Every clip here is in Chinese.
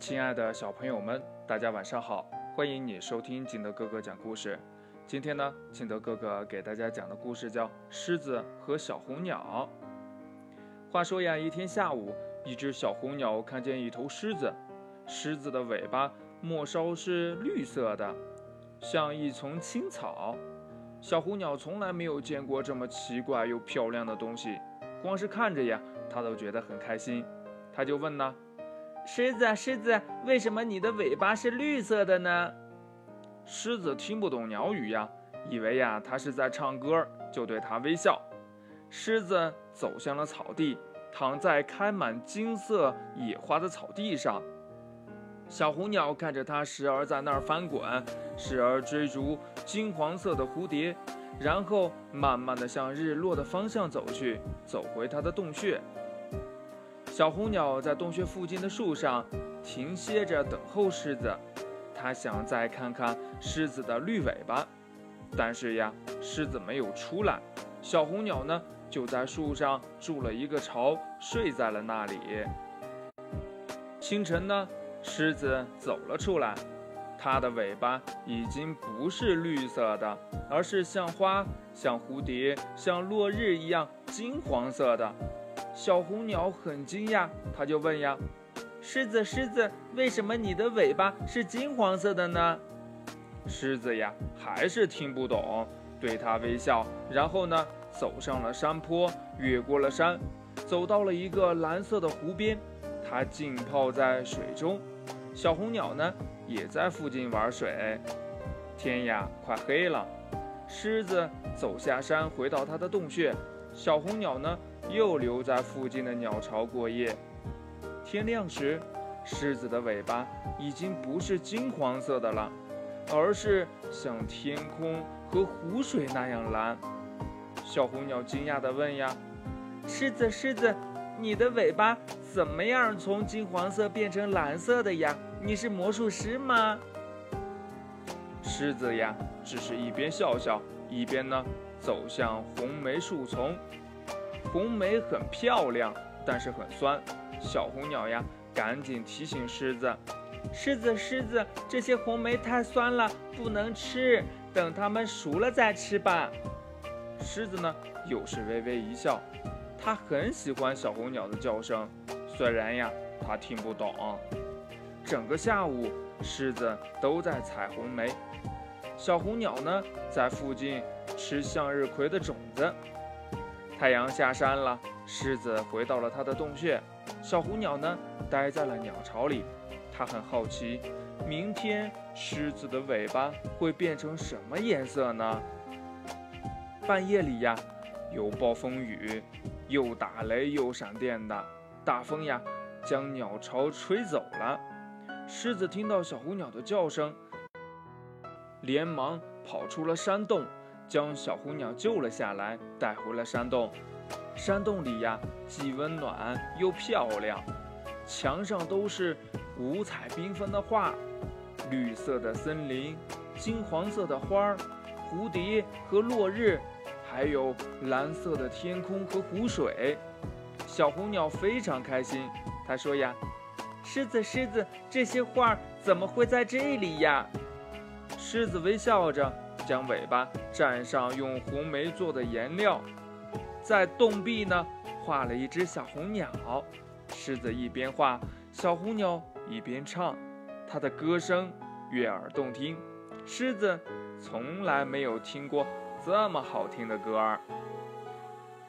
亲爱的小朋友们，大家晚上好！欢迎你收听景德哥哥讲故事。今天呢，景德哥哥给大家讲的故事叫《狮子和小红鸟》。话说呀，一天下午，一只小红鸟看见一头狮子，狮子的尾巴末梢是绿色的，像一丛青草。小红鸟从来没有见过这么奇怪又漂亮的东西，光是看着呀，它都觉得很开心。它就问呢。狮子，狮子，为什么你的尾巴是绿色的呢？狮子听不懂鸟语呀，以为呀它是在唱歌，就对它微笑。狮子走向了草地，躺在开满金色野花的草地上。小红鸟看着它，时而在那儿翻滚，时而追逐金黄色的蝴蝶，然后慢慢地向日落的方向走去，走回它的洞穴。小红鸟在洞穴附近的树上停歇着，等候狮子。它想再看看狮子的绿尾巴，但是呀，狮子没有出来。小红鸟呢，就在树上筑了一个巢，睡在了那里。清晨呢，狮子走了出来，它的尾巴已经不是绿色的，而是像花、像蝴蝶、像落日一样金黄色的。小红鸟很惊讶，它就问呀：“狮子，狮子，为什么你的尾巴是金黄色的呢？”狮子呀，还是听不懂，对它微笑，然后呢，走上了山坡，越过了山，走到了一个蓝色的湖边，它浸泡在水中。小红鸟呢，也在附近玩水。天呀，快黑了，狮子走下山，回到它的洞穴。小红鸟呢？又留在附近的鸟巢过夜。天亮时，狮子的尾巴已经不是金黄色的了，而是像天空和湖水那样蓝。小红鸟惊讶地问：“呀，狮子，狮子，你的尾巴怎么样从金黄色变成蓝色的呀？你是魔术师吗？”狮子呀，只是一边笑笑，一边呢走向红梅树丛。红梅很漂亮，但是很酸。小红鸟呀，赶紧提醒狮子：“狮子，狮子，这些红梅太酸了，不能吃，等它们熟了再吃吧。”狮子呢，又是微微一笑。它很喜欢小红鸟的叫声，虽然呀，它听不懂。整个下午，狮子都在采红梅，小红鸟呢，在附近吃向日葵的种子。太阳下山了，狮子回到了它的洞穴，小红鸟呢，待在了鸟巢里。它很好奇，明天狮子的尾巴会变成什么颜色呢？半夜里呀，有暴风雨，又打雷又闪电的，大风呀，将鸟巢吹走了。狮子听到小红鸟的叫声，连忙跑出了山洞。将小红鸟救了下来，带回了山洞。山洞里呀，既温暖又漂亮，墙上都是五彩缤纷的画：绿色的森林，金黄色的花儿，蝴蝶和落日，还有蓝色的天空和湖水。小红鸟非常开心，它说呀：“狮子，狮子，这些画怎么会在这里呀？”狮子微笑着。将尾巴蘸上用红梅做的颜料，在洞壁呢画了一只小红鸟。狮子一边画，小红鸟一边唱，它的歌声悦耳动听。狮子从来没有听过这么好听的歌儿。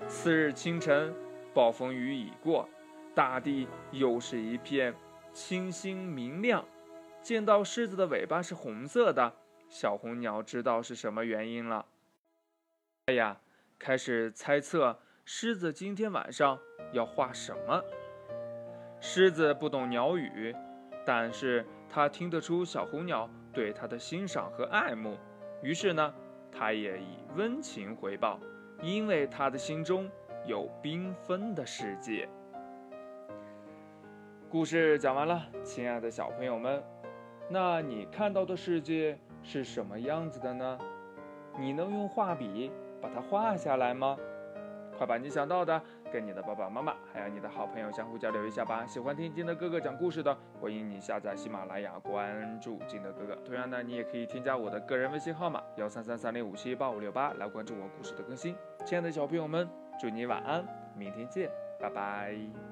次日清晨，暴风雨已过，大地又是一片清新明亮。见到狮子的尾巴是红色的。小红鸟知道是什么原因了。哎呀，开始猜测狮子今天晚上要画什么。狮子不懂鸟语，但是它听得出小红鸟对它的欣赏和爱慕，于是呢，它也以温情回报，因为它的心中有缤纷的世界。故事讲完了，亲爱的小朋友们，那你看到的世界？是什么样子的呢？你能用画笔把它画下来吗？快把你想到的跟你的爸爸妈妈还有你的好朋友相互交流一下吧。喜欢听金德哥哥讲故事的，欢迎你下载喜马拉雅，关注金德哥哥。同样呢，你也可以添加我的个人微信号码幺三三三零五七八五六八来关注我故事的更新。亲爱的小朋友们，祝你晚安，明天见，拜拜。